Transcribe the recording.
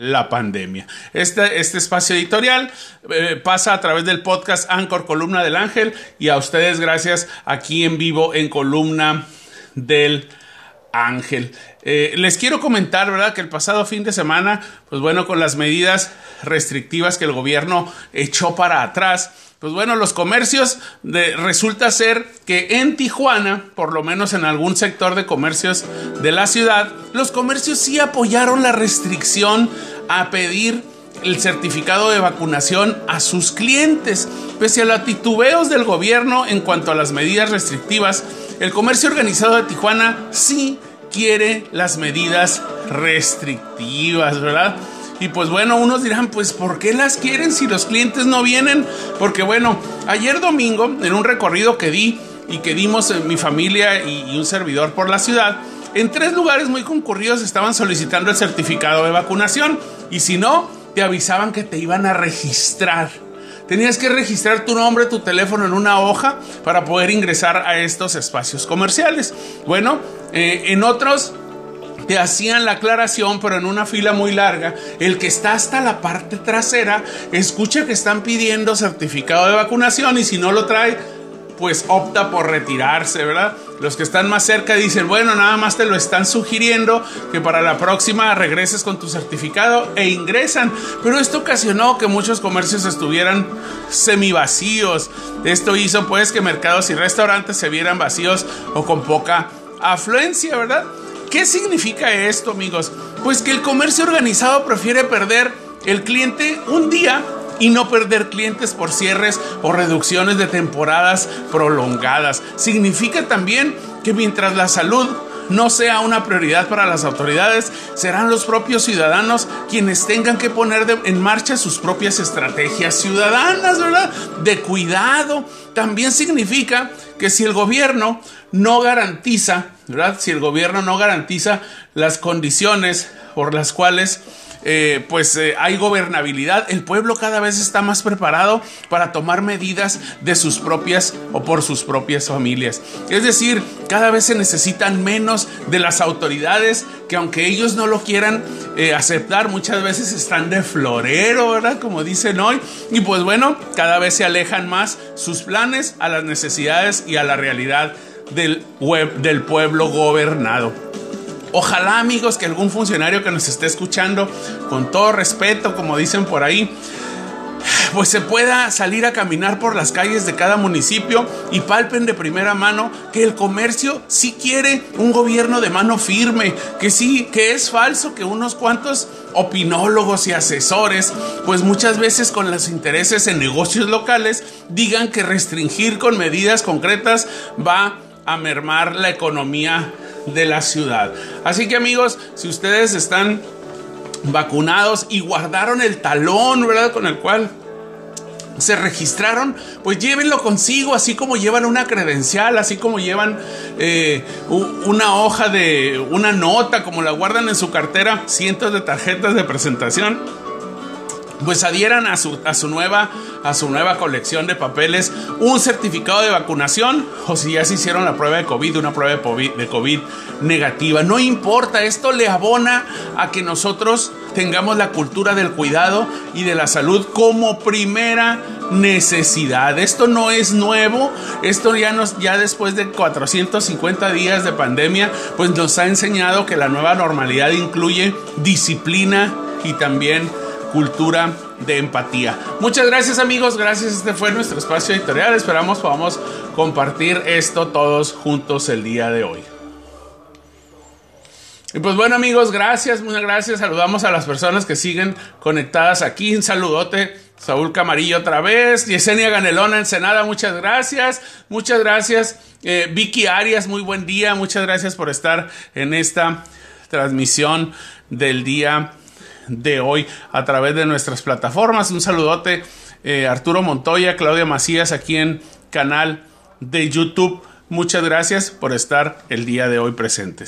la pandemia. Este, este espacio editorial eh, pasa a través del podcast Anchor Columna del Ángel y a ustedes gracias aquí en vivo en Columna del Ángel. Eh, les quiero comentar, ¿verdad? Que el pasado fin de semana, pues bueno, con las medidas restrictivas que el gobierno echó para atrás, pues bueno, los comercios resulta ser que en Tijuana, por lo menos en algún sector de comercios de la ciudad, los comercios sí apoyaron la restricción a pedir el certificado de vacunación a sus clientes. Pese a los titubeos del gobierno en cuanto a las medidas restrictivas, el comercio organizado de Tijuana sí quiere las medidas restrictivas, ¿verdad? Y pues bueno, unos dirán, pues ¿por qué las quieren si los clientes no vienen? Porque bueno, ayer domingo, en un recorrido que di y que dimos en mi familia y, un servidor por la ciudad, en tres lugares muy concurridos estaban solicitando el certificado de vacunación. Y si no, te avisaban que te iban a registrar. Tenías que registrar tu nombre, tu teléfono en una hoja para poder ingresar a estos espacios comerciales. Bueno, eh, en otros te hacían la aclaración, pero en una fila muy larga, el que está hasta la parte trasera escucha que están pidiendo certificado de vacunación y si no lo trae, pues opta por retirarse, ¿verdad? Los que están más cerca dicen, bueno, nada más te lo están sugiriendo que para la próxima regreses con tu certificado e ingresan. Pero esto ocasionó que muchos comercios estuvieran semi vacíos. Esto hizo pues que mercados y restaurantes se vieran vacíos o con poca afluencia, ¿verdad? ¿Qué significa esto, amigos? Pues que el comercio organizado prefiere perder el cliente un día y no perder clientes por cierres o reducciones de temporadas prolongadas. Significa también que mientras la salud no sea una prioridad para las autoridades, serán los propios ciudadanos quienes tengan que poner en marcha sus propias estrategias ciudadanas, ¿verdad? De cuidado. También significa que si el gobierno no garantiza, ¿verdad? Si el gobierno no garantiza las condiciones por las cuales eh, pues eh, hay gobernabilidad, el pueblo cada vez está más preparado para tomar medidas de sus propias o por sus propias familias. Es decir, cada vez se necesitan menos de las autoridades que aunque ellos no lo quieran eh, aceptar, muchas veces están de florero, ¿verdad? Como dicen hoy. Y pues bueno, cada vez se alejan más sus planes a las necesidades y a la realidad del, del pueblo gobernado. Ojalá amigos que algún funcionario que nos esté escuchando, con todo respeto, como dicen por ahí, pues se pueda salir a caminar por las calles de cada municipio y palpen de primera mano que el comercio sí quiere un gobierno de mano firme, que sí, que es falso que unos cuantos opinólogos y asesores, pues muchas veces con los intereses en negocios locales, digan que restringir con medidas concretas va a mermar la economía de la ciudad. Así que amigos, si ustedes están vacunados y guardaron el talón, ¿verdad? Con el cual se registraron, pues llévenlo consigo, así como llevan una credencial, así como llevan eh, una hoja de una nota, como la guardan en su cartera, cientos de tarjetas de presentación pues adhieran a su, a su, nueva, a su nueva colección de papeles un certificado de vacunación o si ya se hicieron la prueba de COVID, una prueba de COVID, de COVID negativa. No importa, esto le abona a que nosotros tengamos la cultura del cuidado y de la salud como primera necesidad. Esto no es nuevo, esto ya nos ya después de 450 días de pandemia, pues nos ha enseñado que la nueva normalidad incluye disciplina y también cultura de empatía. Muchas gracias amigos, gracias. Este fue nuestro espacio editorial. Esperamos podamos compartir esto todos juntos el día de hoy. Y pues bueno amigos, gracias, muchas gracias. Saludamos a las personas que siguen conectadas aquí. Un saludote. Saúl Camarillo otra vez. Yesenia Ganelona Ensenada, muchas gracias. Muchas gracias. Eh, Vicky Arias, muy buen día. Muchas gracias por estar en esta transmisión del día de hoy a través de nuestras plataformas. Un saludote eh, Arturo Montoya, Claudia Macías aquí en canal de YouTube. Muchas gracias por estar el día de hoy presentes.